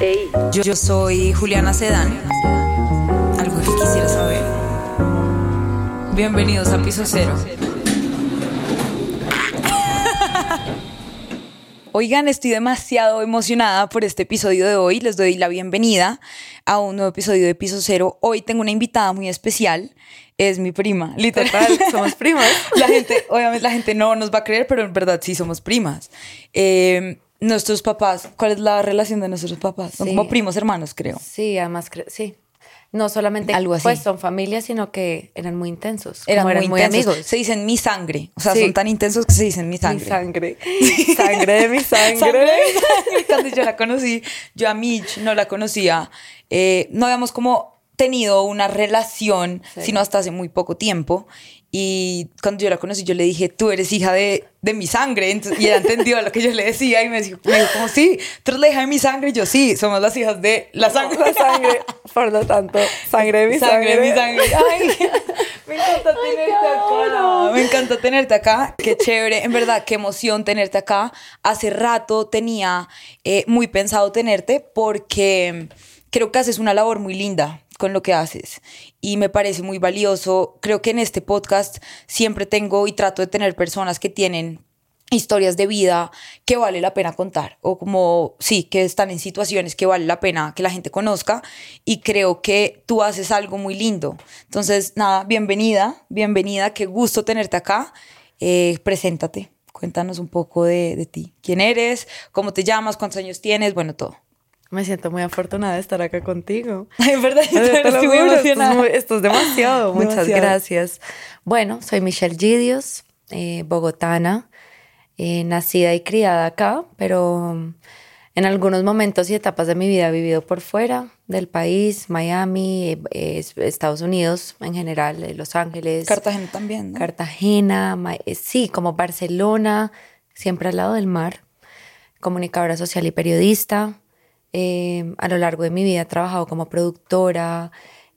Yo, yo soy Juliana Sedán. Algo que quisiera saber. Bienvenidos a Piso Cero. Oigan, estoy demasiado emocionada por este episodio de hoy. Les doy la bienvenida a un nuevo episodio de Piso Cero. Hoy tengo una invitada muy especial. Es mi prima, literal. somos primas. La gente, obviamente la gente no nos va a creer, pero en verdad sí somos primas. Eh, nuestros papás, ¿cuál es la relación de nuestros papás? Son Sí. como primos hermanos, creo. Sí, además, cre- sí. No solamente Algo así. pues son familias, sino que eran muy intensos. Eran, muy, amigos. Se dicen mi sangre. O sea, Sí. son tan intensos que se dicen mi sangre. Mi sangre. sangre de mi sangre. Sangre de mi sangre. Cuando yo la conocí, yo a Mitch no la conocía. eh, no habíamos como tenido una relación, Sí. sino hasta hace muy poco tiempo. Y cuando yo la conocí, yo le dije, tú eres hija de, de mi sangre. Entonces, y ella entendió lo que yo le decía y me dijo, me dijo como, sí, tú eres la hija de mi sangre. Y yo, sí, somos las hijas de la sangre. La sangre, por lo tanto, sangre de mi sangre. de mi sangre. Ay, me encanta tenerte acá. Me encanta tenerte acá. Qué chévere. En verdad, qué emoción tenerte acá. Hace rato tenía eh, muy pensado tenerte porque creo que haces una labor muy linda con lo que haces y me parece muy valioso. Creo que en este podcast siempre tengo y trato de tener personas que tienen historias de vida que vale la pena contar o como sí que están en situaciones que vale la pena que la gente conozca y creo que tú haces algo muy lindo. Entonces nada bienvenida bienvenida qué gusto tenerte acá. Eh, preséntate cuéntanos un poco de, de ti. Quién eres cómo te llamas cuántos años tienes bueno todo Me siento muy afortunada de estar acá contigo. en verdad yo estoy muy esto, es emocionada. muy- esto es demasiado. Muchas Demasiado. gracias. Bueno, soy Michelle Gidios, eh, bogotana, eh, nacida y criada acá, pero mm, en algunos momentos y etapas de mi vida he vivido por fuera del país, Miami, eh, Estados Unidos en general, Los Ángeles. Cartagena también ¿no? Cartagena, sí, como Barcelona, siempre al lado del mar, comunicadora social y periodista. Eh, a lo largo de mi vida he trabajado como productora,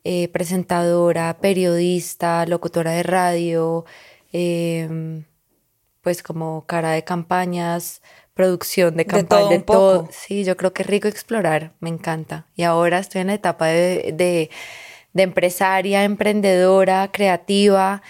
eh, presentadora, periodista, locutora de radio, eh, pues como cara de campañas, producción de todo de, todo. poco. Sí, yo creo que es rico explorar, me encanta. Y ahora estoy en la etapa de, de, de empresaria, emprendedora, creativa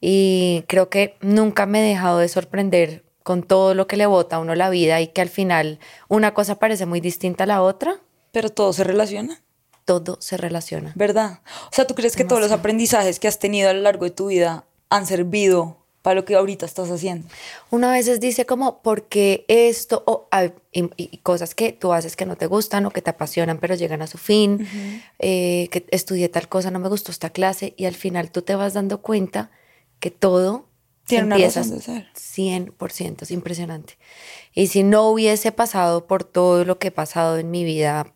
y creo que nunca me he dejado de sorprender con todo lo que le bota a uno la vida y que al final una cosa parece muy distinta a la otra, pero todo se relaciona todo se relaciona. ¿Verdad? O sea, ¿tú crees que todos los aprendizajes que has tenido a lo largo de tu vida han servido para lo que ahorita estás haciendo? Una veces dice como, porque esto? O, hay- y, y cosas que tú haces que no te gustan o que te apasionan, pero llegan a su fin. eh, que estudié tal cosa, no me gustó esta clase. Y al final tú te vas dando cuenta que todo Tiene una razón de ser. 100%, es impresionante. Y si no hubiese pasado por todo lo que he pasado en mi vida,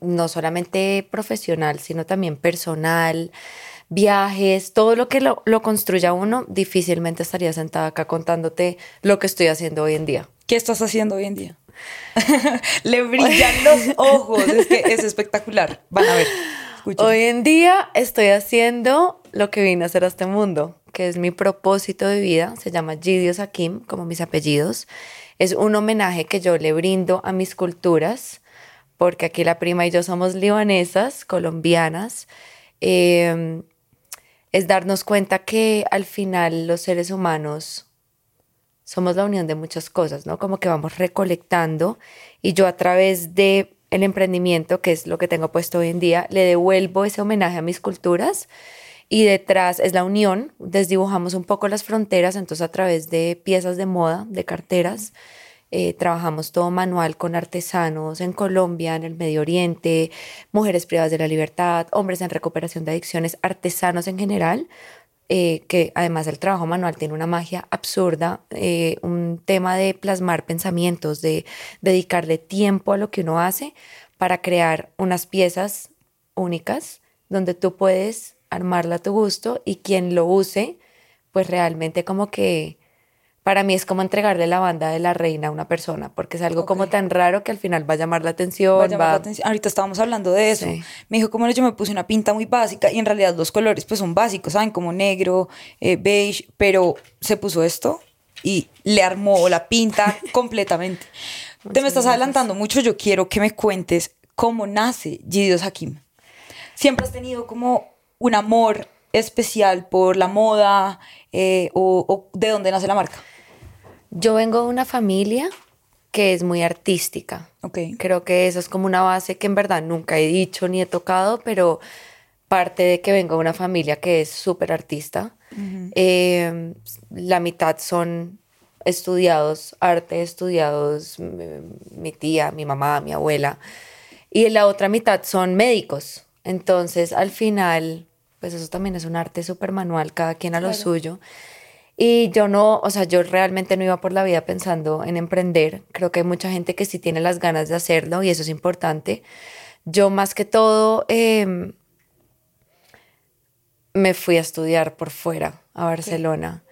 no solamente profesional, sino también personal, viajes, todo lo que lo, lo construya uno, difícilmente estaría sentada acá contándote lo que estoy haciendo hoy en día. ¿Qué estás haciendo hoy en día? Le brillan los ojos, es que es espectacular. Van a ver. Hoy en día estoy haciendo lo que vine a hacer a este mundo, que es mi propósito de vida, se llama Gidios Hakim, como mis apellidos. Es un homenaje que yo le brindo a mis culturas, porque aquí la prima y yo somos libanesas, colombianas. Eh, es darnos cuenta que al final los seres humanos somos la unión de muchas cosas, ¿no? Como que vamos recolectando y yo a través de el emprendimiento, que es lo que tengo puesto hoy en día, le devuelvo ese homenaje a mis culturas y detrás es la unión, desdibujamos un poco las fronteras, entonces a través de piezas de moda, de carteras, eh, trabajamos todo manual con artesanos en Colombia, en el Medio Oriente, mujeres privadas de la libertad, hombres en recuperación de adicciones, artesanos en general, eh, que además el trabajo manual tiene una magia absurda, eh, un tema de plasmar pensamientos, de dedicarle tiempo a lo que uno hace para crear unas piezas únicas donde tú puedes armarla a tu gusto y quien lo use, pues realmente como que para mí es como entregarle la banda de la reina a una persona, porque es algo como tan raro que al final va a llamar la atención. Va a llamar va- la atención. Ahorita estábamos hablando de eso. Sí. Me dijo, como yo me puse una pinta muy básica y en realidad los colores pues son básicos, ¿saben? Como negro, eh, beige, pero se puso esto y le armó la pinta completamente. Te me estás adelantando mucho, yo quiero que me cuentes cómo nace Gideos Hakim. ¿Siempre has tenido como un amor especial por la moda eh, o, o de dónde nace la marca? Yo vengo de una familia que es muy artística. Ok. Creo que eso es como una base que en verdad nunca he dicho ni he tocado, pero parte de que vengo de una familia que es súper artista. Eh, la mitad son estudiados arte, estudiados mi tía, mi mamá, mi abuela, y la otra mitad son médicos. Entonces, al final, pues eso también es un arte súper manual, cada quien a lo suyo. Y yo no, o sea, yo realmente no iba por la vida pensando en emprender. Creo que hay mucha gente que sí tiene las ganas de hacerlo y eso es importante. Yo más que todo em, me fui a estudiar por fuera, a Barcelona.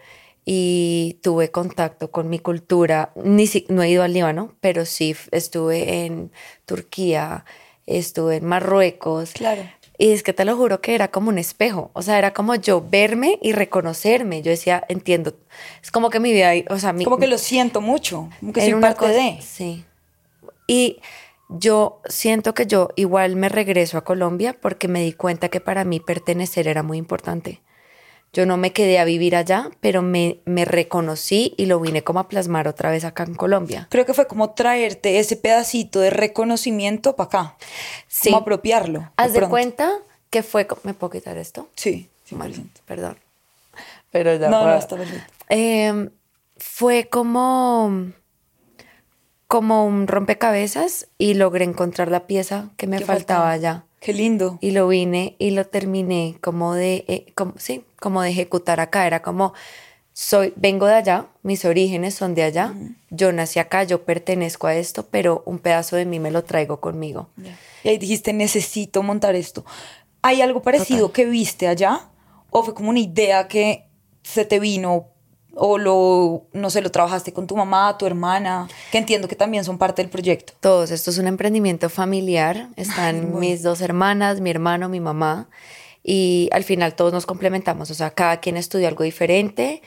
Y tuve contacto con mi cultura. Ni si, no he ido al Líbano, pero sí estuve en Turquía, estuve en Marruecos. Claro. Y es que te lo juro que era como un espejo, o sea, era como yo verme y reconocerme. Yo decía, entiendo, es como que mi vida, o sea, mi, Como que lo siento mucho, como que soy parte cosa- de. Sí. Y yo siento que yo igual me regreso a Colombia porque me di cuenta que para mí pertenecer era muy importante. Yo no me quedé a vivir allá, pero me, me reconocí y lo vine como a plasmar otra vez acá en Colombia. Creo que fue como traerte ese pedacito de reconocimiento para acá. Sí. Como apropiarlo. Haz de cuenta que fue... ¿Me puedo quitar esto? Sí, Bueno, 100%. perdón. Pero ya No, está perfecto. Eh, fue como como un rompecabezas y logré encontrar la pieza que me ¿Qué faltaba faltaba? ya. Qué lindo. Y lo vine y lo terminé como de, eh, como, sí, como de ejecutar acá. Era como, soy, vengo de allá, mis orígenes son de allá, yo nací acá, yo pertenezco a esto, pero un pedazo de mí me lo traigo conmigo. Y ahí dijiste, necesito montar esto. ¿Hay algo parecido que viste allá? ¿O fue como una idea que se te vino? ¿O lo, no sé, lo trabajaste con tu mamá, tu hermana? Que entiendo que también son parte del proyecto. Todos, esto es un emprendimiento familiar. Están mis dos hermanas, mi hermano, mi mamá. Y al final todos nos complementamos. O sea, cada quien estudió algo diferente.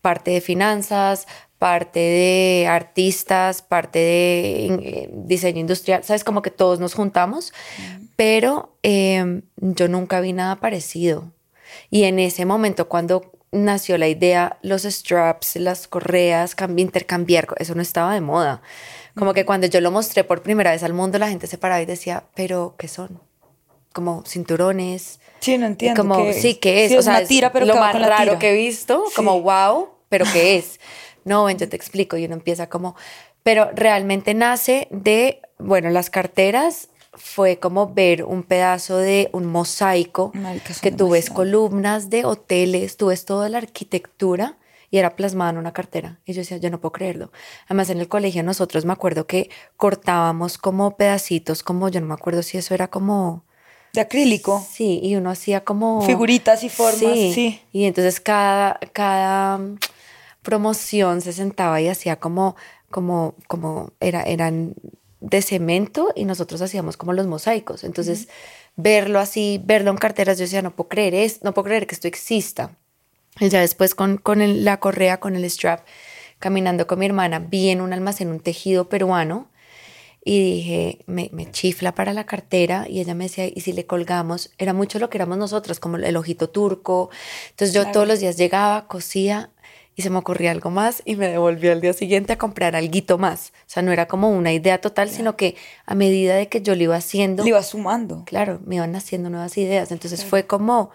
Parte de finanzas, parte de artistas, parte de eh, diseño industrial. Sabes, como que todos nos juntamos. Pero eh, yo nunca vi nada parecido. Y en ese momento, cuando nació la idea, los straps, las correas, cambi- intercambiar, eso no estaba de moda. Como que cuando yo lo mostré por primera vez al mundo, la gente se paraba y decía, pero ¿qué son? Como cinturones. Sí, no entiendo. Como, qué sí, ¿qué es? Sí, o sea, una tira, pero lo más con la raro tira. que he visto, Sí. como wow, pero ¿qué es? No, ven, yo te explico y uno empieza como, pero realmente nace de, bueno, las carteras fue como ver un pedazo de un mosaico Marica, que tú ves columnas de hoteles, tú ves toda la arquitectura y era plasmada en una cartera. Y yo decía, yo no puedo creerlo. Además, en el colegio nosotros me acuerdo que cortábamos como pedacitos, como yo no me acuerdo si eso era como... De acrílico. Sí, y uno hacía como... Figuritas y formas, sí. Y entonces cada, cada mm, promoción se sentaba y hacía como, como, como, era, eran de cemento y nosotros hacíamos como los mosaicos. Entonces, verlo así, verlo en carteras, yo decía, no puedo creer, es, no puedo creer que esto exista. Y ya después con, con el- la correa, con el strap, caminando con mi hermana, vi en un almacén un tejido peruano y dije, me, me chifla para la cartera y ella me decía, ¿y si le colgamos? Era mucho lo que éramos nosotros, como el ojito turco. Entonces yo Claro. todos los días llegaba, cosía y se me ocurría algo más y me devolvía al día siguiente a comprar algo más. O sea, no era como una idea total, sino que a medida de que yo lo iba haciendo, Le iba sumando. claro, me iban naciendo nuevas ideas. Entonces fue como,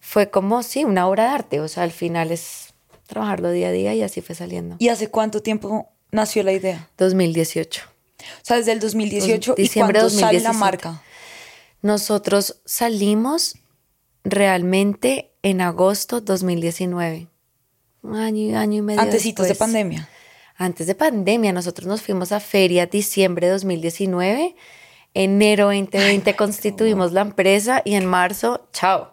fue como, sí, una obra de arte. O sea, al final es trabajarlo día a día y así fue saliendo. ¿Y hace cuánto tiempo nació la idea? 2018. O sea, desde el 2018 y Diciembre cuándo sale la 2017. marca. Nosotros salimos realmente en agosto 2019. Un año, año y medio Antecitos de después. pandemia. Antes de pandemia, nosotros nos fuimos a feria diciembre de 2019. Enero 2020 constituimos la empresa y en marzo, chao.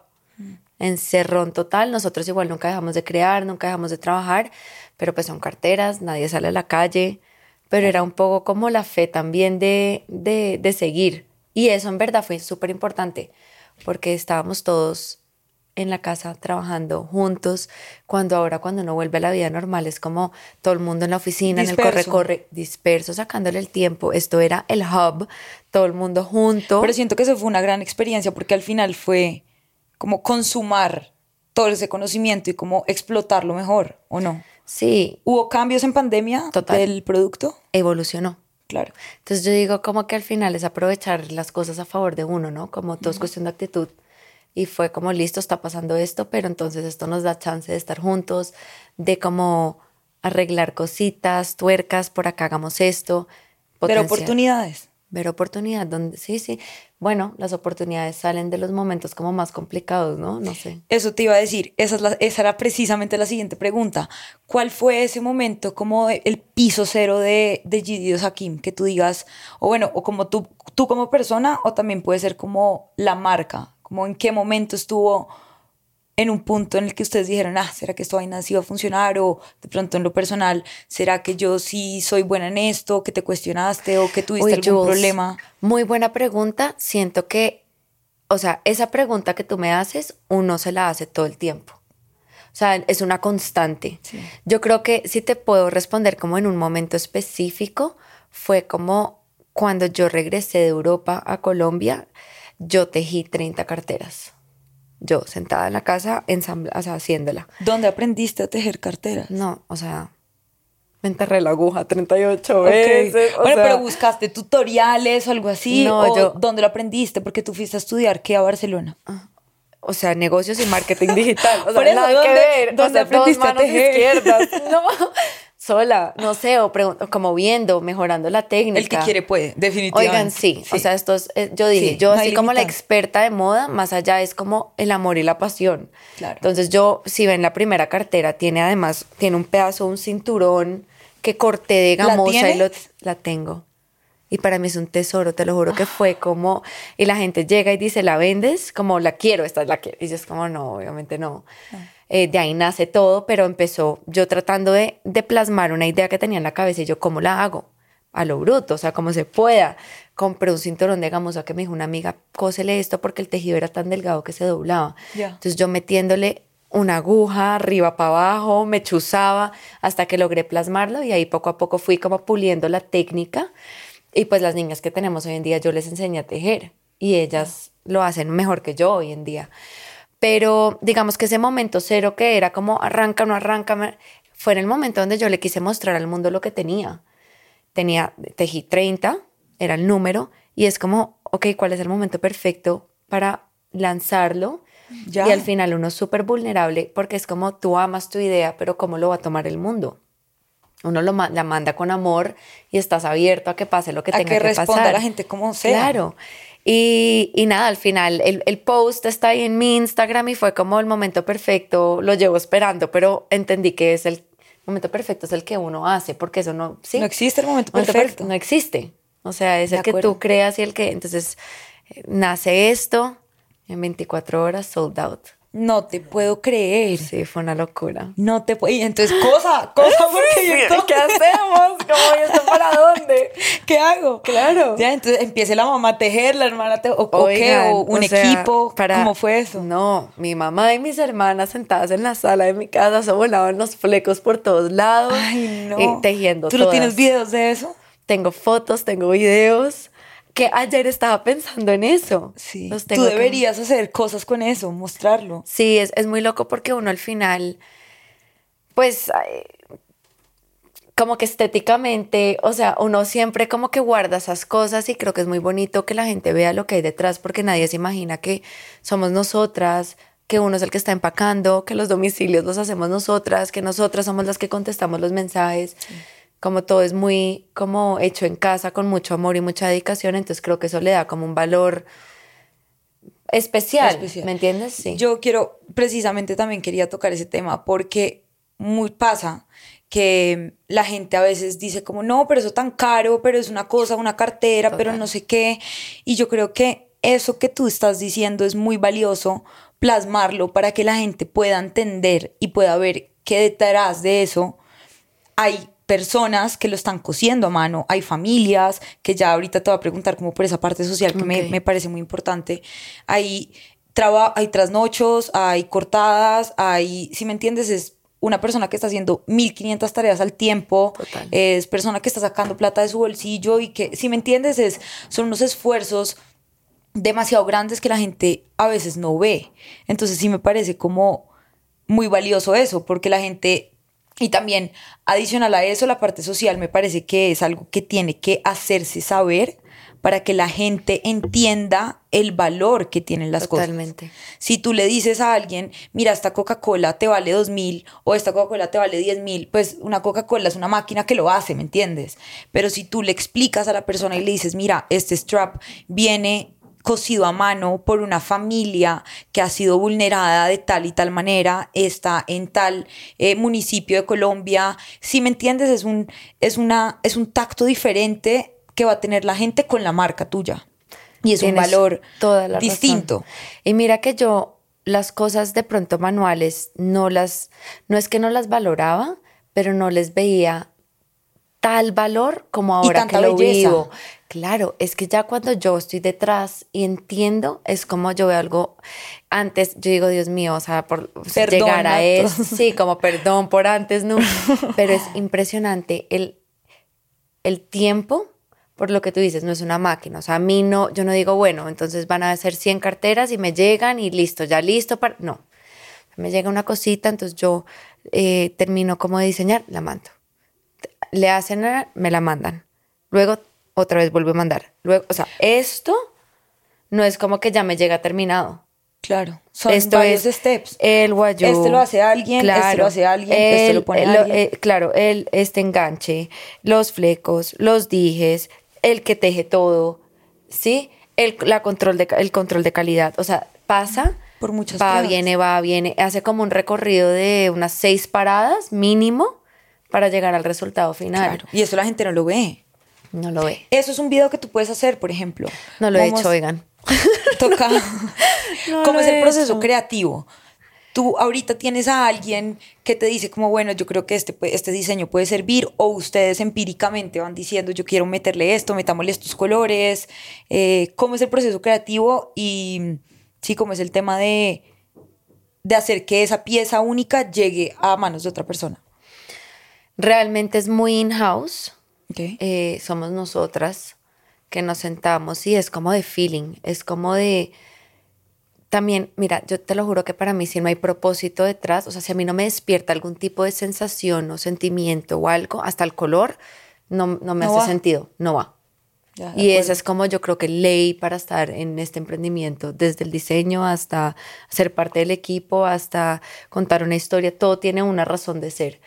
Encerrón total. Nosotros igual nunca dejamos de crear, nunca dejamos de trabajar, pero pues son carteras, nadie sale a la calle. Pero era un poco como la fe también de, de, de seguir. Y eso en verdad fue súper importante, porque estábamos todos en la casa trabajando juntos, cuando ahora cuando uno vuelve a la vida normal es como todo el mundo en la oficina, en el corre-corre, disperso, sacándole el tiempo. Esto era el hub, todo el mundo junto. Pero siento que eso fue una gran experiencia porque al final fue como consumar todo ese conocimiento y como explotarlo mejor, ¿o no? Sí. ¿Hubo cambios en pandemia del producto? Evolucionó. Claro. Entonces yo digo como que al final es aprovechar las cosas a favor de uno, ¿no? Como todo es cuestión de actitud y fue como, listo, está pasando esto, pero entonces esto nos da chance de estar juntos, de como arreglar cositas, tuercas, por acá hagamos esto. Ver oportunidades. Ver oportunidades, donde sí, sí. Bueno, las oportunidades salen de los momentos como más complicados, ¿no? No sé. Eso te iba a decir, esa, es la, esa era precisamente la siguiente pregunta. ¿Cuál fue ese momento como el piso cero de, de Gideon Hakim? Que tú digas, o bueno, o como tú, tú como persona, o también puede ser como la marca como en qué momento estuvo en un punto en el que ustedes dijeron, ah, ¿será que esto vaina sí va a funcionar? O de pronto en lo personal, ¿será que yo sí soy buena en esto? ¿Que te cuestionaste o que tuviste algún problema? Muy buena pregunta. Siento que, o sea, esa pregunta que tú me haces, uno se la hace todo el tiempo. O sea, es una constante. Yo creo que si te puedo responder como en un momento específico, fue como cuando yo regresé de Europa a Colombia yo tejí 30 carteras. Yo sentada en la casa, ensambla, o sea, haciéndola. ¿Dónde aprendiste a tejer carteras? No, o sea, me enterré la aguja 38 veces. bueno, pero buscaste tutoriales o algo así. No, yo. ¿Dónde lo aprendiste? Porque tú fuiste a estudiar qué a Barcelona. Ah, o sea, negocios y marketing digital. O sea, Por eso, nada que ver. ¿Dónde aprendiste a tejer? No, sola, no sé, o como viendo, mejorando la técnica. El que quiere puede, definitivamente. Oigan, sí, o sea, esto es, eh, yo dije, yo así como la experta de moda, más allá es como el amor y la pasión. Claro. Entonces yo, si ven la primera cartera, tiene además, tiene un pedazo, un cinturón que corté de gamosa y lo, la tengo. Y para mí es un tesoro, te lo juro que fue como, y la gente llega y dice, ¿la vendes? Como, la quiero, esta es la quiero. Y yo es como, no, obviamente no. Ah. Eh, de ahí nace todo, pero empezó yo tratando de, plasmar una idea que tenía en la cabeza y yo, ¿cómo la hago? A lo bruto, o sea, como se pueda. Compré un cinturón de gamuza que me dijo una amiga, cósele esto porque el tejido era tan delgado que se doblaba. Entonces yo metiéndole una aguja arriba para abajo, me chuzaba hasta que logré plasmarlo y ahí poco a poco fui como puliendo la técnica. Y pues las niñas que tenemos hoy en día yo les enseñé a tejer y ellas lo hacen mejor que yo hoy en día. Pero digamos que ese momento cero que era como arranca, no arranca, fue en el momento donde yo le quise mostrar al mundo lo que tenía. Tenía, tejí 30, era el número, y es como, ok, ¿cuál es el momento perfecto para lanzarlo? Y al final uno es súper vulnerable porque es como tú amas tu idea, pero ¿cómo lo va a tomar el mundo? Uno lo la manda con amor y estás abierto a que pase lo que tenga que, pasar. A que responda a la gente como sea. Claro. Y, y, nada, al final el, el, post está ahí en mi Instagram y fue como el momento perfecto, lo llevo esperando, pero entendí que es el momento perfecto, es el que uno hace, porque eso no, sí. No existe el momento, perfecto. no existe. O sea, es el que tú creas y el que, entonces, eh, nace esto en 24 horas, sold out no te puedo creer. Sí, fue una locura. No te puedo. Y entonces, cosa, cosa, porque ¿qué hacemos? ¿Cómo y esto para dónde? ¿Qué hago? Claro. Ya, entonces empiece la mamá a tejer, la hermana a tejer, o, qué, o un equipo. ¿Cómo fue eso? No, mi mamá y mis hermanas sentadas en la sala de mi casa se volaban los flecos por todos lados. Ay, no. Y tejiendo. ¿Tú no tienes videos de eso? Tengo fotos, tengo videos que ayer estaba pensando en eso. Sí. Tú deberías hacer cosas con eso, mostrarlo. Sí, es, es, muy loco porque uno al final, pues, como que estéticamente, o sea, uno siempre como que guarda esas cosas y creo que es muy bonito que la gente vea lo que hay detrás porque nadie se imagina que somos nosotras, que uno es el que está empacando, que los domicilios los hacemos nosotras, que nosotras somos las que contestamos los mensajes como todo es muy como hecho en casa con mucho amor y mucha dedicación, entonces creo que eso le da como un valor especial, ¿me entiendes? Sí. Yo quiero, precisamente también quería tocar ese tema porque muy pasa que la gente a veces dice como, no, pero eso tan caro, pero es una cosa, una cartera, pero no sé qué. Y yo creo que eso que tú estás diciendo es muy valioso plasmarlo para que la gente pueda entender y pueda ver que detrás de eso hay personas que lo están cosiendo a mano, hay familias, que ya ahorita te voy a preguntar como por esa parte social que me, me, parece muy importante, hay traba- hay trasnochos, hay cortadas, hay, si me entiendes, es una persona que está haciendo 1500 tareas al tiempo, Total. es persona que está sacando plata de su bolsillo y que, si me entiendes, es, son unos esfuerzos demasiado grandes que la gente a veces no ve. Entonces sí me parece como muy valioso eso, porque la gente, y también adicional a eso, la parte social me parece que es algo que tiene que hacerse saber para que la gente entienda el valor que tienen las Totalmente. cosas. Si tú le dices a alguien, mira, esta Coca-Cola te vale dos mil o esta Coca-Cola te vale diez mil, pues una Coca-Cola es una máquina que lo hace, ¿me entiendes? Pero si tú le explicas a la persona y le dices, mira, este strap viene cosido a mano por una familia que ha sido vulnerada de tal y tal manera, está en tal eh, municipio de Colombia. Si me entiendes, es un, es, una, es un tacto diferente que va a tener la gente con la marca tuya. Y es un valor toda la razón. distinto. Y mira que yo las cosas de pronto manuales no las, no es que no las valoraba, pero no les veía tal valor como ahora tanta que lo belleza. vivo. Claro, es que ya cuando yo estoy detrás y entiendo, es como yo veo algo antes, yo digo, Dios mío, o sea, por llegar a eso, sí, como perdón por antes, no, pero es impresionante el, el tiempo, por lo que tú dices, no es una máquina. O sea, a mí no, yo no digo, bueno, entonces van a ser 100 carteras y me llegan y listo, ya listo para. No. Me llega una cosita, entonces yo eh, termino como de diseñar, la mando. Le hacen, me la mandan. Luego otra vez vuelvo a mandar. Luego, o sea, esto no es como que ya me llega terminado. Claro, son Esto varios es steps. El guayú. Este lo hace alguien, este lo hace alguien, este lo pone el- alguien. eh, claro, el, este enganche, los flecos, los dijes, el que teje todo, ¿sí? El, la control de, el control de calidad. O sea, pasa, Por muchas va, pruebas. viene, va, viene. Hace como un recorrido de unas seis paradas mínimo para llegar al resultado final. Claro. Y eso la gente no lo ve. No lo ve. Eso es un video que tú puedes hacer, por ejemplo. No lo he hecho, oigan. Toca. No ¿Cómo es el proceso hecho. creativo? Tú ahorita tienes a alguien que te dice como, bueno, yo creo que este, este diseño puede servir, o ustedes empíricamente van diciendo, yo quiero meterle esto, metámosle estos colores. Eh, ¿Cómo es el proceso creativo? Y sí, cómo es el tema de, de hacer que esa pieza única llegue a manos de otra persona. Realmente es muy in-house. Ok. eh, somos nosotras que nos sentamos y es como de feeling, es como de... También, mira, yo te lo juro que para mí si no hay propósito detrás, o sea, si a mí no me despierta algún tipo de sensación o sentimiento o algo, hasta el color, no, no me No hace va. sentido, no va. Ya, Y esa es como yo creo que ley para estar en este emprendimiento, desde el diseño hasta ser parte del equipo, hasta contar una historia, todo tiene una razón de ser.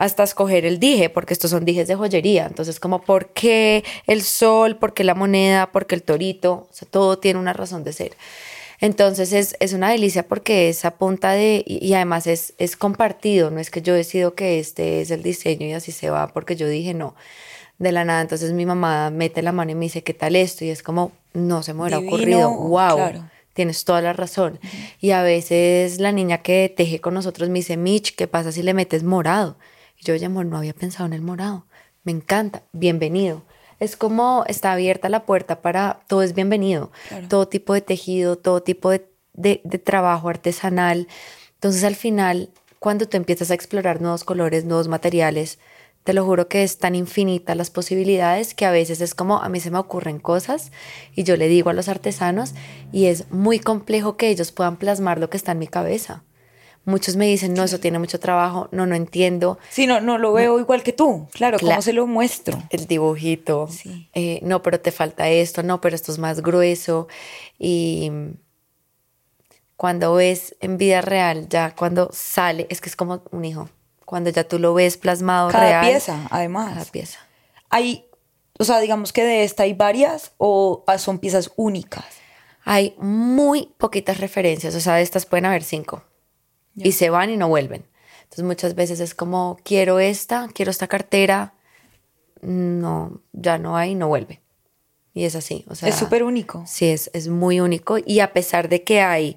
Hasta escoger el dije, porque estos son dijes de joyería. Entonces, como, ¿por qué el sol? ¿Por qué la moneda? ¿Por qué el torito? O sea, todo tiene una razón de ser. Entonces, es, es una delicia porque es a punta de. Y, y además es, es compartido. No es que yo decido que este es el diseño y así se va, porque yo dije no de la nada. Entonces mi mamá mete la mano y me dice, ¿qué tal esto? Y es como, no se me hubiera Divino, ocurrido. Wow, claro. tienes toda la razón. Y a veces la niña que teje con nosotros me dice, Mitch, ¿qué pasa si le metes morado? Y yo, oye, amor, no había pensado en el morado. Me encanta, bienvenido. Es como está abierta la puerta para todo es bienvenido. Claro. Todo tipo de tejido, todo tipo de, de- de trabajo artesanal. Entonces al final, cuando tú empiezas a explorar nuevos colores, nuevos materiales, te lo juro que es tan infinita las posibilidades que a veces es como a mí se me ocurren cosas y yo le digo a los artesanos y es muy complejo que ellos puedan plasmar lo que está en mi cabeza. Muchos me dicen, no, eso tiene mucho trabajo, no, no entiendo. Sí, no, no lo veo igual que tú. Claro, ¿cómo Cla- se lo muestro? El dibujito, Sí. eh, no, pero te falta esto, no, pero esto es más grueso. Y cuando ves en vida real, ya cuando sale, es que es como un hijo. Cuando ya tú lo ves plasmado Cada real. pieza, además. Cada pieza. Hay, o sea, digamos que de esta hay varias o ah, son piezas únicas. Hay muy poquitas referencias, o sea, de estas pueden haber cinco. Y se van y no vuelven. Entonces muchas veces es como, quiero esta, quiero esta cartera. No, ya no hay, no vuelve. Y es así. O sea, es súper único. Sí, es, es muy único. Y a pesar de que hay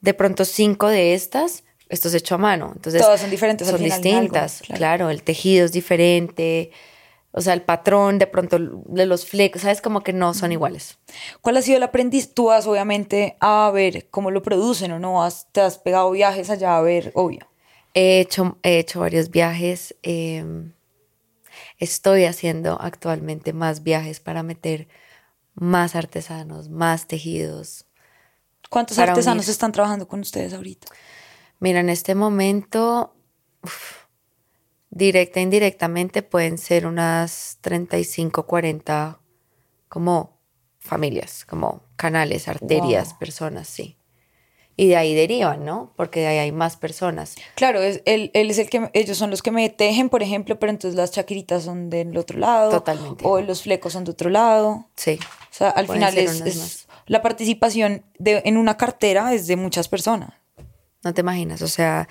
de pronto cinco de estas, esto es hecho a mano. Entonces, Todas son diferentes al Son final en algo, distintas. claro. claro. el tejido es diferente. O sea, el patrón de pronto de los flecos, ¿sabes? Como que no son iguales. ¿Cuál ha sido el aprendiz? Tú vas obviamente a ver cómo lo producen o no, has, te has pegado viajes allá a ver, obvio. He hecho, he hecho varios viajes. em, estoy haciendo actualmente más viajes para meter más artesanos, más tejidos. ¿Cuántos artesanos unir. están trabajando con ustedes ahorita? Mira, en este momento, uf, directa e indirectamente pueden ser unas 35, 40 como familias, como canales, arterias, Wow. personas, sí. Y de ahí derivan, ¿no? Porque de ahí hay más personas. Claro, es, él, él es el que, ellos son los que me tejen, por ejemplo, pero entonces las chaquiritas son del otro lado. Totalmente. O los flecos son de otro lado. Sí. O sea, al final es, es- la participación de, en una cartera es de muchas personas. No te imaginas, o sea,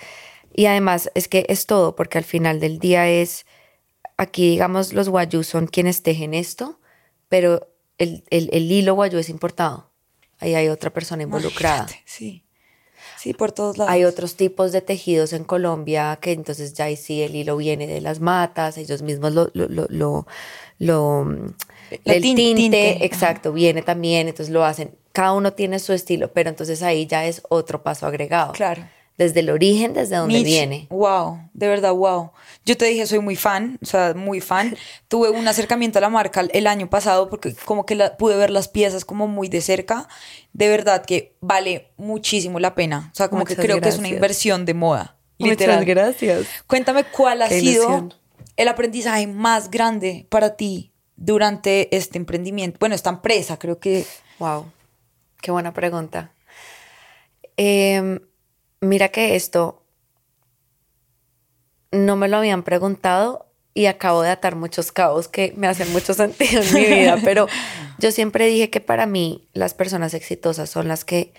y además es que es todo, porque al final del día es, aquí digamos los guayú son quienes tejen esto, pero el, el- el hilo guayú es importado. Ahí hay otra persona involucrada. Imagínate, Sí. Sí, por todos lados. Hay otros tipos de tejidos en Colombia que entonces ya ahí sí el hilo viene de las matas, ellos mismos lo, lo, lo, lo, lo- La el tin- tinte, ajá. exacto, viene también, entonces lo hacen, cada uno tiene su estilo, pero entonces ahí ya es otro paso agregado. Claro. Desde el origen, desde donde Mitch, viene. Wow, de verdad, wow. Yo te dije, soy muy fan, o sea, muy fan. Tuve un acercamiento a la marca el año pasado porque como que la- pude ver las piezas como muy de cerca. De verdad que vale muchísimo la pena. O sea, como que Muchas creo que es una inversión de moda. Literal. gracias. Cuéntame cuál ha Qué sido ilusión. el aprendizaje más grande para ti durante este emprendimiento. Bueno, esta empresa, creo que Wow, qué buena pregunta. Em, mira que esto no me lo habían preguntado y acabo de atar muchos cabos que me hacen mucho sentido en mi vida, pero yo siempre dije que para mí las personas exitosas son las que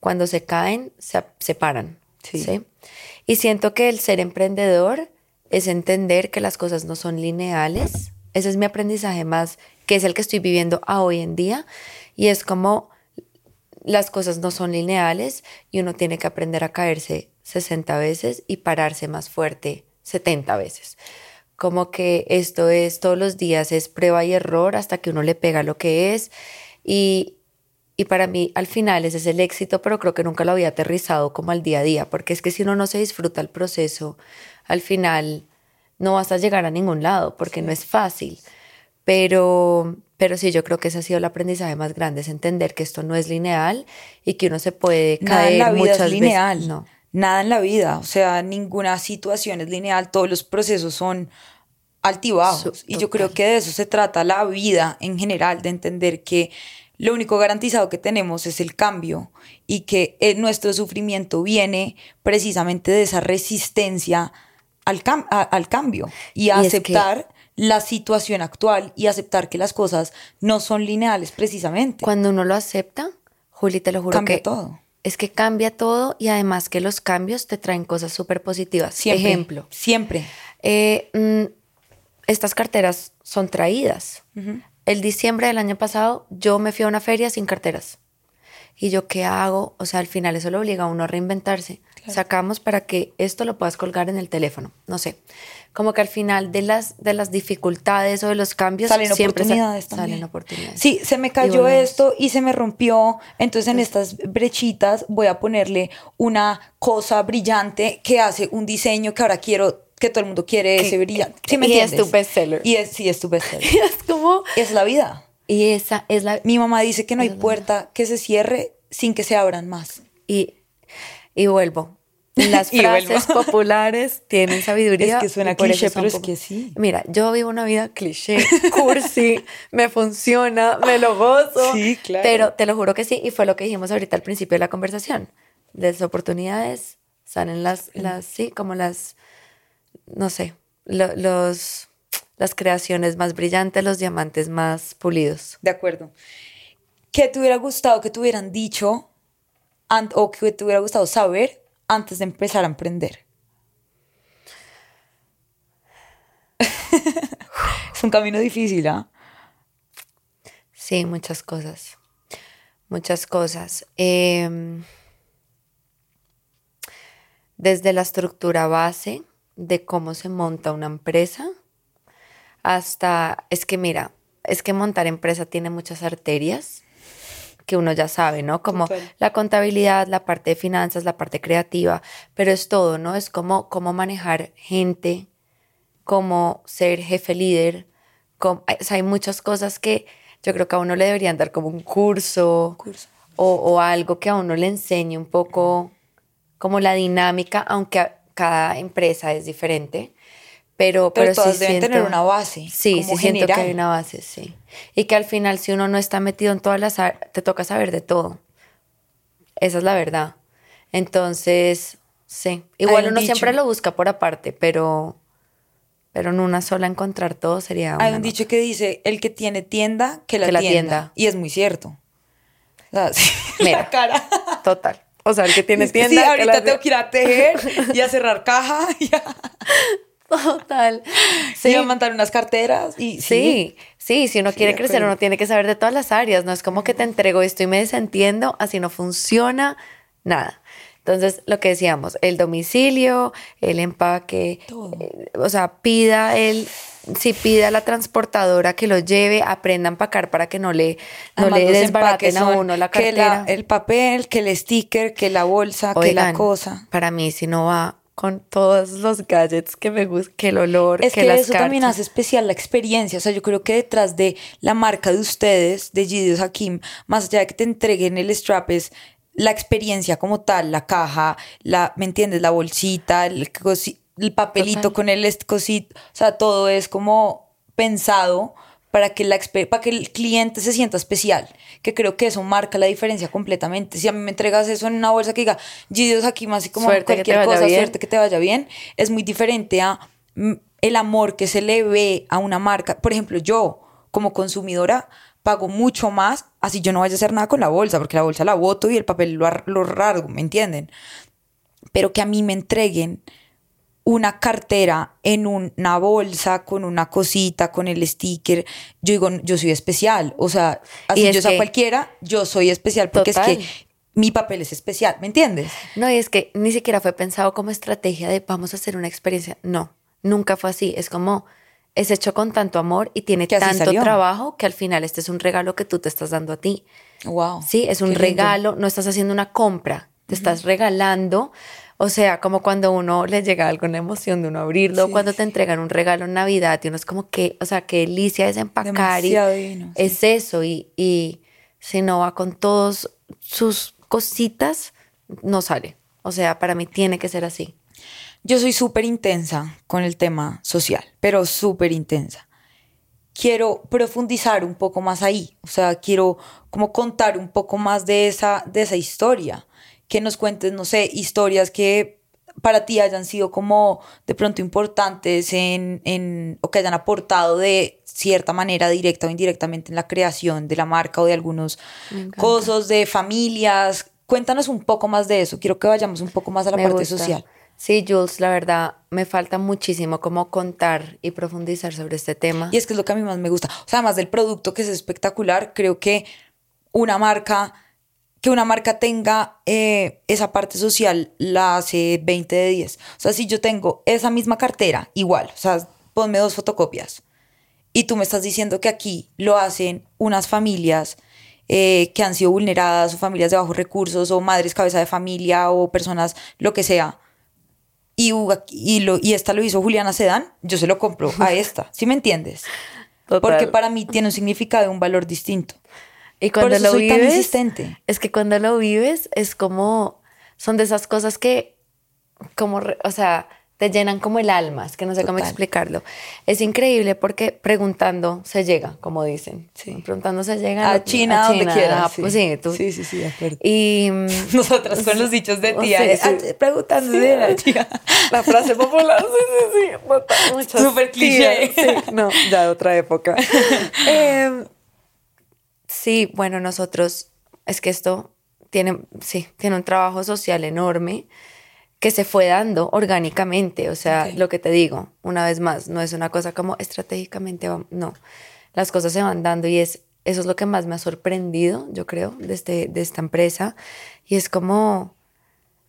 cuando se caen se, se paran. Sí. ¿sí? Y siento que el ser emprendedor es entender que las cosas no son lineales. Ese es mi aprendizaje más, que es el que estoy viviendo a hoy en día. Y es como las cosas no son lineales y uno tiene que aprender a caerse 60 veces y pararse más fuerte 70 veces. Como que esto es todos los días, es prueba y error hasta que uno le pega lo que es. Y, y para mí al final ese es el éxito, pero creo que nunca lo había aterrizado como al día a día, porque es que si uno no se disfruta el proceso, al final no vas a llegar a ningún lado, porque no es fácil. Pero, pero sí, yo creo que ese ha sido el aprendizaje más grande, es entender que esto no es lineal y que uno se puede nada caer en la vida muchas es lineal. veces. No. Nada en la vida, o sea, ninguna situación es lineal, todos los procesos son altibajos. Su- y yo creo total. que de eso se trata la vida en general, de entender que lo único garantizado que tenemos es el cambio y que eh, nuestro sufrimiento viene precisamente de esa resistencia al, cam- al cambio y a Y es que- aceptar la situación actual y aceptar que las cosas no son lineales precisamente. Cuando uno lo acepta, Juli, te lo juro Cambia que todo. es que cambia todo y además que los cambios te traen cosas súper positivas. Siempre. Ejemplo, Siempre. eh, mm, estas carteras son traídas. El diciembre del año pasado yo me fui a una feria sin carteras. Y yo, ¿qué hago? O sea, al final eso lo obliga a uno a reinventarse. Sacamos para que esto lo puedas colgar en el teléfono. No sé. Como que al final de las, de las dificultades o de los cambios Salen siempre oportunidades también. Salen oportunidades. Sí, se me cayó esto y se me rompió. Entonces en estas brechitas voy a ponerle una cosa brillante que hace un diseño que ahora quiero, que todo el mundo quiere Que- ese brillante. ¿Sí me y es tu bestseller. Y es, sí, es tu bestseller. Y es como... es la vida. Y esa es la... Mi mamá dice que no hay puerta que se cierre sin que se abran más. Y, y vuelvo. Las frases populares tienen sabiduría. Es que suena cliché, pero es que sí. Mira, yo vivo una vida cliché, cursi, me funciona, me lo gozo. Sí, claro. Pero te lo juro que sí, y fue lo que dijimos ahorita al principio de la conversación. Las oportunidades salen las, las sí, como las, no sé, lo- los, las creaciones más brillantes, los diamantes más pulidos. De acuerdo. ¿Qué te hubiera gustado que te hubieran dicho o que te hubiera gustado saber antes de empezar a emprender? es un camino difícil, ¿ah? Sí, muchas cosas. Muchas cosas. Em, desde la estructura base de cómo se monta una empresa hasta, es que mira, es que montar empresa tiene muchas arterias que uno ya sabe, ¿no? Como Total. la contabilidad, la parte de finanzas, la parte creativa, pero es todo, ¿no? Es como cómo manejar gente, cómo ser jefe líder, cómo- o sea, hay muchas cosas que yo creo que a uno le deberían dar como un curso, Curso. O, o algo que a uno le enseñe un poco como la dinámica, aunque cada empresa es diferente. Pero, Pero, pero, todas sí deben siento- tener una base. Sí, sí siento que general. hay una base, sí. Y que al final si uno no está metido en todas las te toca saber de todo. Esa es la verdad. Entonces, sí. Igual un uno dicho. siempre lo busca por aparte, pero, pero en una sola encontrar todo sería Hay un nota. dicho que dice, el que tiene tienda, que la, Que la tienda. tienda. Y es muy cierto. O sea, sí, Mira. la cara. Total. O sea, el que tiene que tienda. sí, que ahorita la- tengo que ir a tejer y a cerrar caja y a, Total. y a mandar unas carteras. Y, Sí, sí, si uno Sí, quiere crecer, uno tiene que saber de todas las áreas. No es como que te entrego esto y me desentiendo, así no funciona nada. Entonces, lo que decíamos, el domicilio, el empaque, Todo. eh, o sea, pida el, si pida a la transportadora que lo lleve, aprenda a empacar para que no le, no Además, le los desbaraten empaques a uno la que cartera. el papel, que el sticker, que la bolsa, que la cosa. Para mí, si no va con todos los gadgets que me gustan, que el olor, Es que, que, las eso también hace especial la experiencia. O sea, yo creo que detrás de la marca de ustedes, de Gideos Hakim, más allá de que te entreguen el strap, es la experiencia como tal, la caja, la, ¿me entiendes? La bolsita, el, el papelito Total. con el cosito. O sea, todo es como pensado para que, la, para que el cliente se sienta especial, que creo que eso marca la diferencia completamente. Si a mí me entregas eso en una bolsa que diga Gideos Hakim, así como Suerte que te cualquier cosa, bien. suerte que te vaya bien, es muy diferente a mm, el amor que se le ve a una marca. Por ejemplo, yo como consumidora pago mucho más así yo no vaya a hacer nada con la bolsa, porque la bolsa la boto y el papel lo, lo rasgo, ¿me entienden? Pero que a mí me entreguen una cartera en una bolsa con una cosita, con el sticker, yo digo, yo soy especial. O sea, así yo sea que- cualquiera, yo soy especial porque es que mi papel es especial, ¿me entiendes? No, y es que ni siquiera fue pensado como estrategia de vamos a hacer una experiencia. No, nunca fue así. Es como es hecho con tanto amor y tiene tanto salió. trabajo que al final este es un regalo que tú te estás dando a ti. Wow. Sí, es un regalo, no estás haciendo una compra, te estás regalando. O sea, como cuando uno le llega la emoción de uno abrirlo, Sí, cuando te entregan un regalo en Navidad y uno es como que, o sea, qué delicia es empacar y sí. es eso y, y si no va con todos sus cositas, no sale. O sea, para mí tiene que ser así. Yo soy súper intensa con el tema social, pero súper intensa. Quiero profundizar un poco más ahí, o sea, quiero como contar un poco más de esa, de esa historia, que nos cuentes, no sé, historias que para ti hayan sido como de pronto importantes en, en, o que hayan aportado de cierta manera, directa o indirectamente, en la creación de la marca o de algunos cosas, de familias. Cuéntanos un poco más de eso, quiero que vayamos un poco más a la Me parte gusta. social. Sí, Jules, la verdad, me falta muchísimo como contar y profundizar sobre este tema. Y es que es lo que a mí más me gusta. O sea, además del producto que es espectacular, creo que una marca, que una marca tenga eh, esa parte social, la hace 20 de 10. O sea, si yo tengo esa misma cartera, igual, o sea, ponme dos fotocopias. Y tú me estás diciendo que aquí lo hacen unas familias eh, que han sido vulneradas, o familias de bajos recursos, o madres cabeza de familia, o personas, lo que sea. Y, y, lo, y esta lo hizo Juliana Sedán, yo se lo compro a esta, ¿sí me entiendes? Total. Porque para mí tiene un significado, un valor distinto. Y cuando Por eso lo soy tan vives, insistente. es que cuando lo vives es como, son de esas cosas que, como, o sea, te llenan como el alma, es que no sé cómo Total. explicarlo. Es increíble porque preguntando se llega, como dicen. Sí. Preguntando se llega A China, donde quieras. ah, pues sí, tú. sí, sí, sí, de acuerdo. Y Nosotras con los dichos de tía. sí, eh, sí. ah, Preguntando de la tía. la frase popular, sí, sí, sí. Súper cliché. sí, no, ya de otra época. Em, sí, bueno, nosotros, es que esto tiene, sí, tiene un trabajo social enorme que se fue dando orgánicamente. O sea, lo que te digo, una vez más, no es una cosa como estratégicamente, no. Las cosas se van dando y es, eso es lo que más me ha sorprendido, yo creo, de, este, de esta empresa. Y es como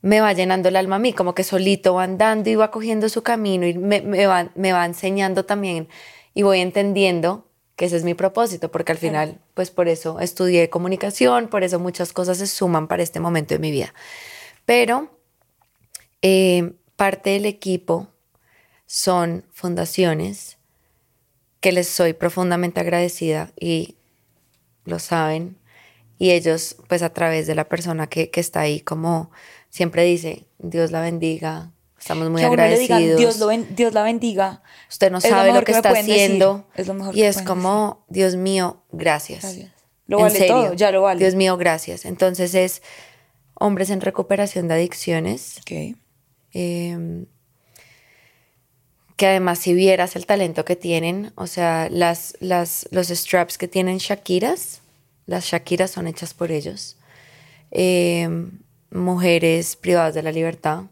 me va llenando el alma a mí, como que solito va andando y va cogiendo su camino y me, me va, me va enseñando también y voy entendiendo que ese es mi propósito, porque al final, pues por eso estudié comunicación, por eso muchas cosas se suman para este momento de mi vida. Pero eh, parte del equipo son fundaciones que les soy profundamente agradecida y lo saben. Y ellos, pues a través de la persona que, que está ahí, como siempre dice, Dios la bendiga, estamos muy agradecidos. Dios, lo Dios la bendiga. Usted no sabe lo, que, está haciendo. Es lo mejor y es como, Dios mío, gracias. Lo vale todo, ya lo vale. Dios mío, gracias. Entonces es hombres en recuperación de adicciones. Okay. Em, que además si vieras el talento que tienen, o sea, las, las, los straps que tienen Shakiras, las Shakiras son hechas por ellos. Em, mujeres privadas de la libertad.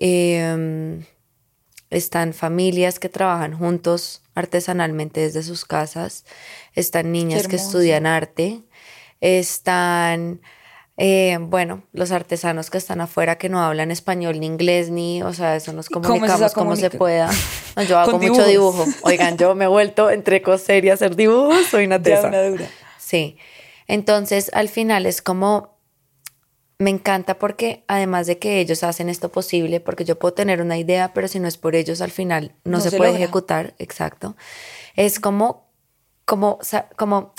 Em, están familias que trabajan juntos artesanalmente desde sus casas. Están niñas que estudian arte. Están eh, bueno, los artesanos que están afuera que no hablan español ni inglés ni, o sea, eso nos comunicamos como se pueda. yo hago mucho dibujo. Oigan, yo me he vuelto entre coser y hacer dibujos, soy una tesa. Sí. Entonces, al final es como me encanta porque además de que ellos hacen esto posible, porque yo puedo tener una idea, pero si no es por ellos, al final no, se, puede ejecutar. Exacto. Es como, como, como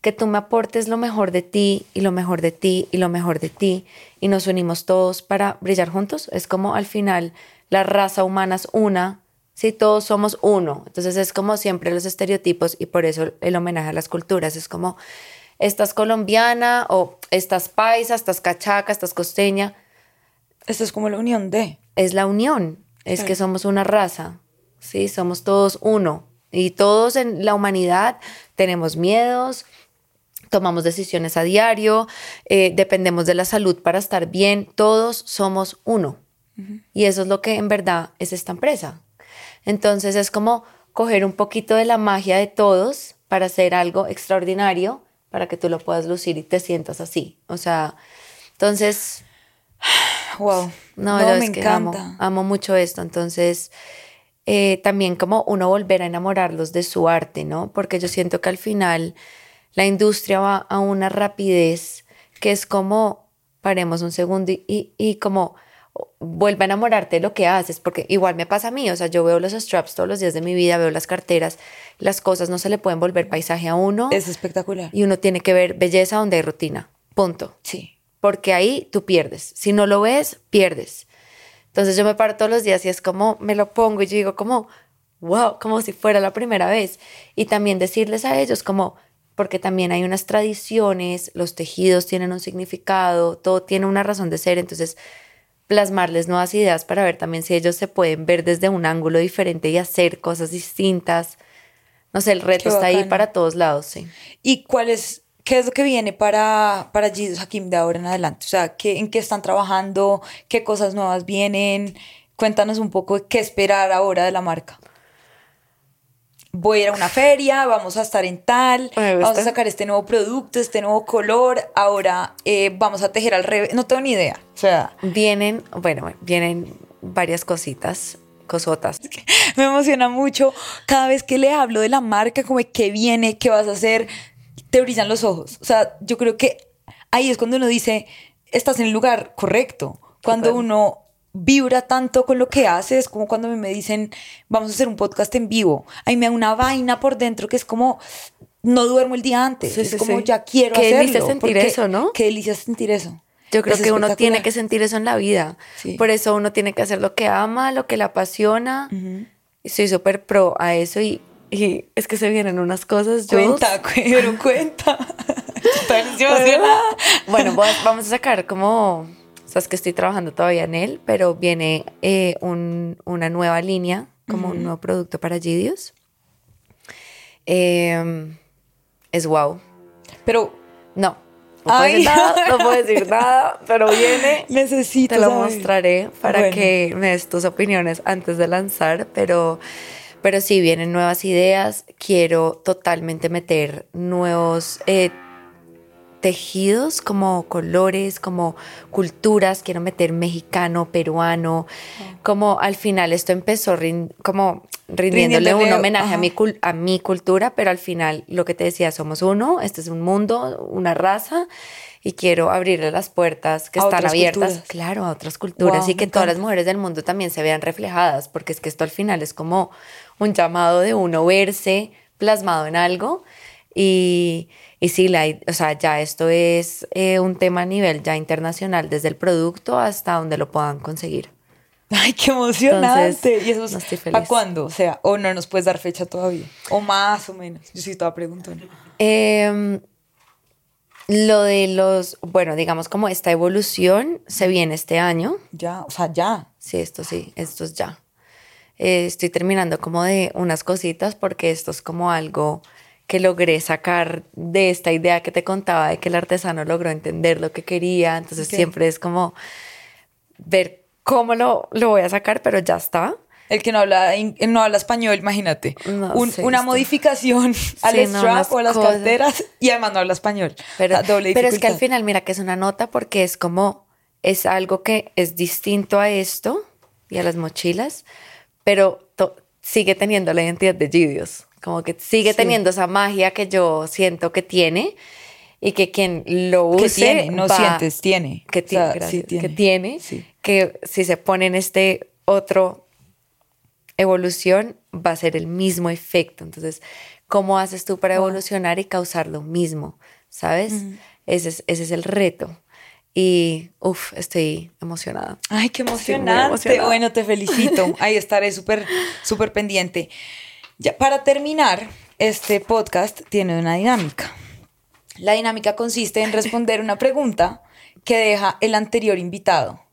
que tú me aportes lo mejor de ti y lo mejor de ti y lo mejor de ti y nos unimos todos para brillar juntos. Es como al final la raza humana es una, si todos somos uno. Entonces es como siempre los estereotipos y por eso el homenaje a las culturas es como estás colombiana o estás paisa, estás cachaca, estás costeña. Esto es como la unión de. Es la unión, es que somos una raza, sí, somos todos uno. Y todos en la humanidad tenemos miedos, tomamos decisiones a diario, eh, dependemos de la salud para estar bien, todos somos uno. Y eso es lo que en verdad es esta empresa. Entonces es como coger un poquito de la magia de todos para hacer algo extraordinario, para que tú lo puedas lucir y te sientas así. O sea, entonces... Wow. No, me encanta. Amo, mucho esto. Entonces, eh, también como uno volver a enamorarlos de su arte, ¿no? Porque yo siento que al final la industria va a una rapidez que es como, paremos un segundo y, y, como vuelve a enamorarte de lo que haces, porque igual me pasa a mí, o sea, yo veo los straps todos los días de mi vida, veo las carteras, las cosas no se le pueden volver paisaje a uno. Es espectacular. Y uno tiene que ver belleza donde hay rutina, punto. Sí. Porque ahí tú pierdes, si no lo ves, pierdes. Entonces yo me paro todos los días y es como, me lo pongo y yo digo como, wow, como si fuera la primera vez. Y también decirles a ellos como, porque también hay unas tradiciones, los tejidos tienen un significado, todo tiene una razón de ser, entonces plasmarles nuevas ideas para ver también si ellos se pueden ver desde un ángulo diferente y hacer cosas distintas. No sé, el reto está ahí para todos lados, sí. ¿Y cuál es, qué es lo que viene para, para Jesus Hakim de ahora en adelante? O sea, ¿qué, ¿en qué están trabajando? ¿Qué cosas nuevas vienen? Cuéntanos un poco qué esperar ahora de la marca voy a ir a una feria, vamos a estar en tal, vamos a sacar este nuevo producto, este nuevo color, ahora eh, vamos a tejer al revés, no tengo ni idea. O sea, vienen, bueno, vienen varias cositas, cosotas. Me emociona mucho cada vez que le hablo de la marca, como qué viene, qué vas a hacer, te brillan los ojos. O sea, yo creo que ahí es cuando uno dice, estás en el lugar correcto. Cuando uno vibra tanto con lo que haces, como cuando me dicen, vamos a hacer un podcast en vivo. Ahí me da una vaina por dentro que es como, no duermo el día antes, es como, ya quiero Qué hacerlo. Qué delicia sentir eso, ¿no? Qué delicia sentir eso. Yo creo que uno tiene que sentir eso en la vida. Por eso uno tiene que hacer lo que ama, lo que le apasiona. y Soy súper pro a eso y, y, es que se vienen unas cosas. Cuenta, pero cuenta. bueno, vamos a sacar como Sabes que estoy trabajando todavía en él, pero viene eh, una nueva línea, como un nuevo producto para Gidios. Em, es wow. Pero. No. No puedo, decir nada, no puedo decir nada, pero viene. Necesito. Te lo mostraré para que me des tus opiniones antes de lanzar, pero, pero sí, vienen nuevas ideas. Quiero totalmente meter nuevos eh, tejidos, como colores, como culturas, quiero meter mexicano, peruano, como al final esto empezó como rindiéndole, un homenaje a mi, a mi cultura, pero al final lo que te decía, somos uno, este es un mundo, una raza, y quiero abrirle las puertas que A están abiertas, culturas. claro, a otras culturas Wow, y que todas las mujeres del mundo también se vean reflejadas, porque es que esto al final es como un llamado de uno verse plasmado en algo. Y, y sí, la, o sea, ya esto es eh, un tema a nivel ya internacional, desde el producto hasta donde lo puedan conseguir. Ay, qué emocionante. Entonces, ¿Y eso es no estoy para feliz. cuándo? O sea, o no nos puedes dar fecha todavía. O más o menos. Yo sí estaba preguntando. Em, lo de los, bueno, digamos como esta evolución se viene este año. Ya, o sea, ya. Sí, esto sí, esto es ya. Eh, estoy terminando como de unas cositas porque esto es como algo que logré sacar de esta idea que te contaba de que el artesano logró entender lo que quería. Entonces Ok. siempre es como ver cómo lo, lo voy a sacar, pero ya está. El que no habla, no habla español, imagínate. No Un- una esto- modificación al Sí, strap o a las cosas. carteras y además no habla español. Pero, O sea, doble pero es que al final, mira que es una nota porque es como, es algo que es distinto a esto y a las mochilas, pero sigue teniendo la identidad de Gideos. Como que sigue Sí. teniendo esa magia que yo siento que tiene y que quien lo use. Que tiene, no va- sientes, tiene. Que, O tiene, sea, gracias, sí tiene. que tiene, Sí. que si se pone en este otro evolución va a ser el mismo efecto. Entonces, ¿cómo haces tú para evolucionar y causar lo mismo? ¿Sabes? ese, es, ese es el reto. Y, uff, estoy emocionada. Ay, qué emocionante. emocionada. bueno, te felicito. Ahí estaré súper, súper pendiente. Ya, para terminar, este podcast tiene una dinámica. La dinámica consiste en responder una pregunta que deja el anterior invitado.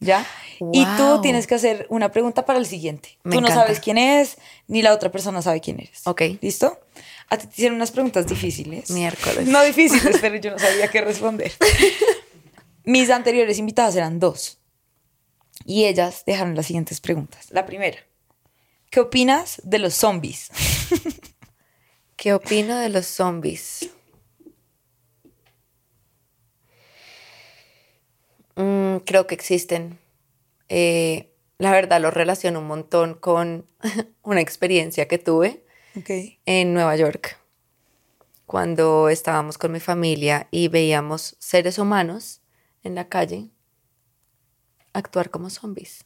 ¿Ya? Y tú tienes que hacer una pregunta para el siguiente. Me tú no encanta. sabes quién es, ni la otra persona sabe quién eres. Ok. ¿Listo? A ti te hicieron unas preguntas difíciles. Miércoles. No difíciles, pero yo no sabía qué responder. Mis anteriores invitadas eran dos. Y ellas dejaron las siguientes preguntas. La primera, ¿qué opinas de los zombies? ¿Qué opino de los zombies? Mm, creo que existen. Eh, la verdad lo relaciono un montón con una experiencia que tuve en Nueva York, cuando estábamos con mi familia y veíamos seres humanos en la calle actuar como zombies.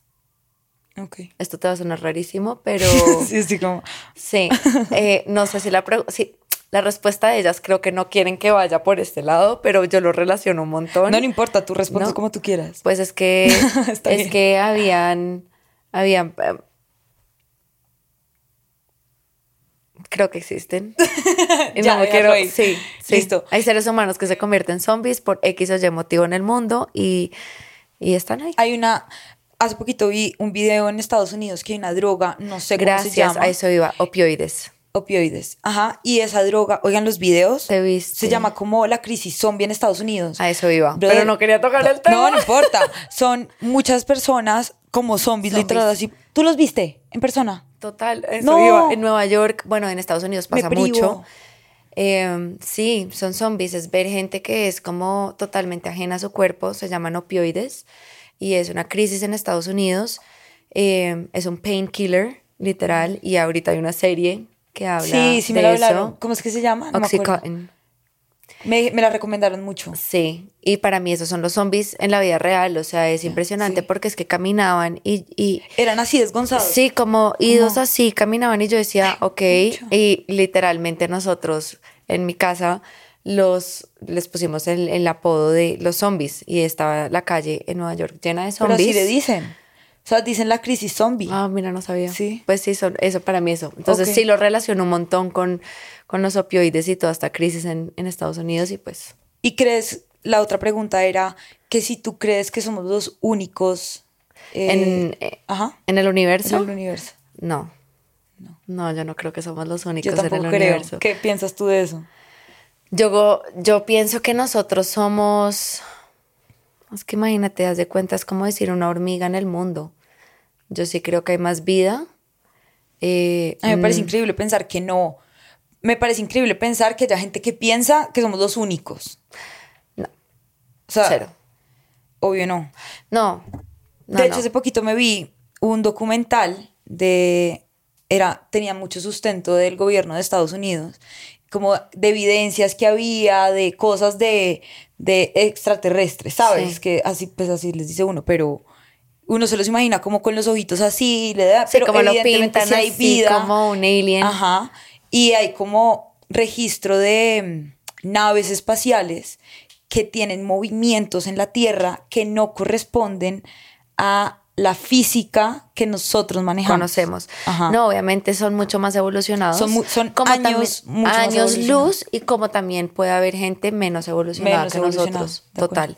Ok. Esto te va a sonar rarísimo, pero sí, sí, como... sí, eh, no sé si la, sí, la respuesta de ellas creo que no quieren que vaya por este lado, pero yo lo relaciono un montón. No, no importa, tú respondes No. como tú quieras. Pues es que Está es bien. que habían habían eh, creo que existen. Y Ya, no ya, quiero, sí. Listo. Hay seres humanos que se convierten en zombies por X o Y motivo en el mundo y, y están ahí. Hay una... Hace poquito vi un video en Estados Unidos que hay una droga, no sé cómo se Gracias, llama. a eso iba, opioides. Opioides. Ajá. Y esa droga, oigan los videos. Te viste. Se llama como la crisis zombie en Estados Unidos. A eso iba. Brother, Pero no quería tocar el no, tema. No, importa. Son muchas personas como zombies, Zombies. literal así. ¿Tú los viste en persona? Total, eso No. iba. En Nueva York, bueno, en Estados Unidos pasa mucho. Eh, sí, son zombies, es ver gente que es como totalmente ajena a su cuerpo, se llaman opioides y es una crisis en Estados Unidos. Eh, es un painkiller, literal, y ahorita hay una serie que habla Sí, sí me de la eso. hablaron. ¿Cómo es que se llama? No. Oxycontin. Me, me la recomendaron mucho. Sí, y para mí esos son los zombies en la vida real, o sea, es impresionante sí. porque es que caminaban y, y Eran así desgonzados. Sí, como idos así, caminaban y yo decía, ok, mucho. y literalmente nosotros en mi casa los les pusimos el, el apodo de los zombies y estaba la calle en Nueva York llena de Pero zombies. así le dicen. O sea, dicen la crisis zombie. Ah, mira, no sabía. Sí. Pues sí, son, eso para mí eso. Entonces sí lo relaciono un montón con, con los opioides y toda esta crisis en, en Estados Unidos y pues ¿Y crees, la otra pregunta era que si tú crees que somos los únicos eh, en, eh, ajá, en el universo, en el universo? no. No, yo no creo que somos los únicos Yo en tampoco el creo. universo. ¿Qué piensas tú de eso? Yo, yo pienso que nosotros somos, es que imagínate, haz de cuenta, es como decir una hormiga en el mundo. Yo sí creo que hay más vida. Eh, A mí me parece mm, increíble pensar que no. Me parece increíble pensar que haya gente que piensa que somos los únicos. No. O sea, Cero. obvio no. No. no, de hecho, no. hace poquito me vi un documental de era, tenía mucho sustento del gobierno de Estados Unidos, como de evidencias que había, de cosas de, de extraterrestres, ¿sabes? Sí. Que así, pues así les dice uno, pero uno se los imagina como con los ojitos así, le da, pero como lo evidentemente pintan sí hay vida. como un alien. Ajá. Y hay como registro de mm, naves espaciales que tienen movimientos en la Tierra que no corresponden a la física que nosotros manejamos. conocemos. Ajá. No, obviamente son mucho más evolucionados. Son mu- son años mucho años luz y como también puede haber gente menos evolucionada Menos que evolucionada, nosotros. Total.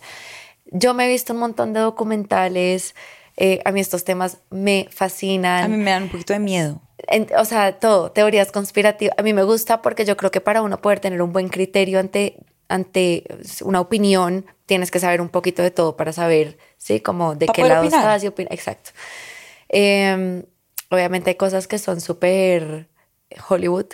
Yo me he visto un montón de documentales. eh, a mí estos temas me fascinan. A mí me dan un poquito de miedo. En- o sea, todo, teorías conspirativas. A mí me gusta porque yo creo que para uno poder tener un buen criterio ante, ante una opinión, tienes que saber un poquito de todo para saber, ¿sí? Como de qué lado opinar. estás y opinar. Exacto. Eh, obviamente hay cosas que son súper Hollywood,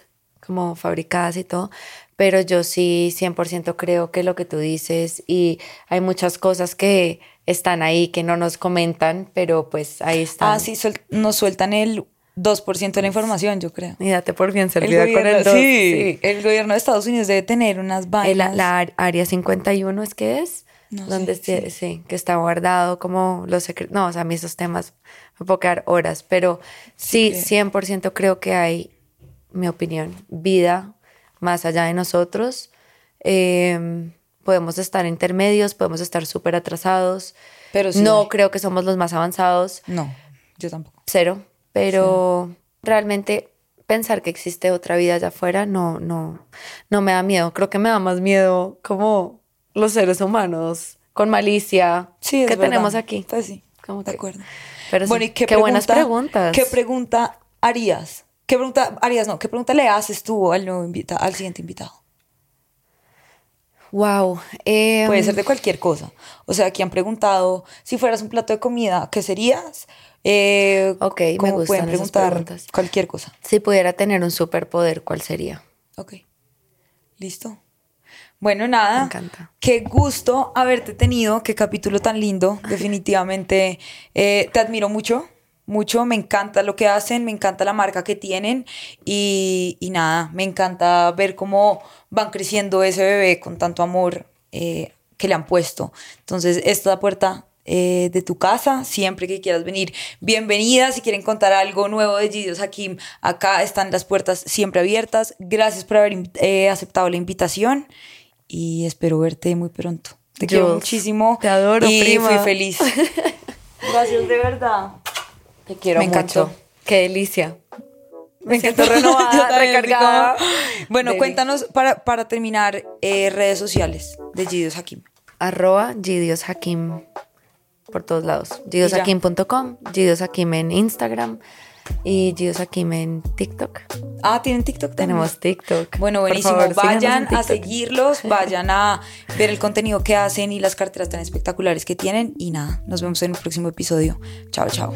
como fabricadas y todo, pero yo sí 100% creo que lo que tú dices y hay muchas cosas que están ahí que no nos comentan, pero pues ahí están. Ah, sí, suel- nos sueltan el 2% de la información, yo creo. Y date por bien El servida con gobierno, el dos, sí, el gobierno de Estados Unidos debe tener unas El- vainas. la área 51 es que es No donde sé, esté- sí. que está guardado como los secretos. No, o sea, a mí esos temas me puedo quedar horas, pero sí, que- 100% creo que hay, mi opinión, vida más allá de nosotros. Eh, podemos estar intermedios, podemos estar súper atrasados. Pero sí no hay. creo que somos los más avanzados, No, yo tampoco. cero, pero realmente pensar que existe otra vida allá afuera no, no, no me da miedo. Creo que me da más miedo como los seres humanos con malicia Sí, es que verdad. tenemos aquí. Pues sí, Como de que- acuerdo. Pero bueno, sí, ¿y qué, qué buenas pregunta- preguntas. ¿Qué pregunta harías? ¿Qué pregunta harías? No, ¿qué pregunta le haces tú al nuevo invita al siguiente invitado? Wow. eh, Puede ser de cualquier cosa. O sea, aquí han preguntado, si fueras un plato de comida, ¿qué serías? Eh, Ok, me como gustan pueden preguntar cualquier cosa. Si pudiera tener un superpoder, ¿cuál sería? Ok. Listo. Bueno, nada. Me encanta. Qué gusto haberte tenido. Qué capítulo tan lindo. Definitivamente eh, te admiro mucho. Mucho. Me encanta lo que hacen. Me encanta la marca que tienen. Y, y nada, me encanta ver cómo van creciendo ese bebé con tanto amor eh, que le han puesto. Entonces, esta puerta eh, de tu casa, siempre que quieras venir, bienvenida. Si quieren contar algo nuevo de Gideos Hakim, acá están las puertas siempre abiertas. Gracias por haber eh, aceptado la invitación y espero verte muy pronto. Te quiero muchísimo. te adoro, y prima. fui feliz. Gracias de verdad. Te quiero Me encantó. mucho. Qué delicia. Me encantó. renovada, recargada. Bueno, Deli. cuéntanos para, para terminar eh, redes sociales de Gideos Hakim. Arroba Gidios Hakim por todos lados. Gidios Hakim en Instagram y Gidios Hakim en TikTok. Ah, ¿tienen TikTok también? Tenemos TikTok. Bueno, buenísimo. favor, vayan a seguirlos, vayan a ver el contenido que hacen y las carteras tan espectaculares que tienen. Y nada, nos vemos en un próximo episodio. Chao, chao.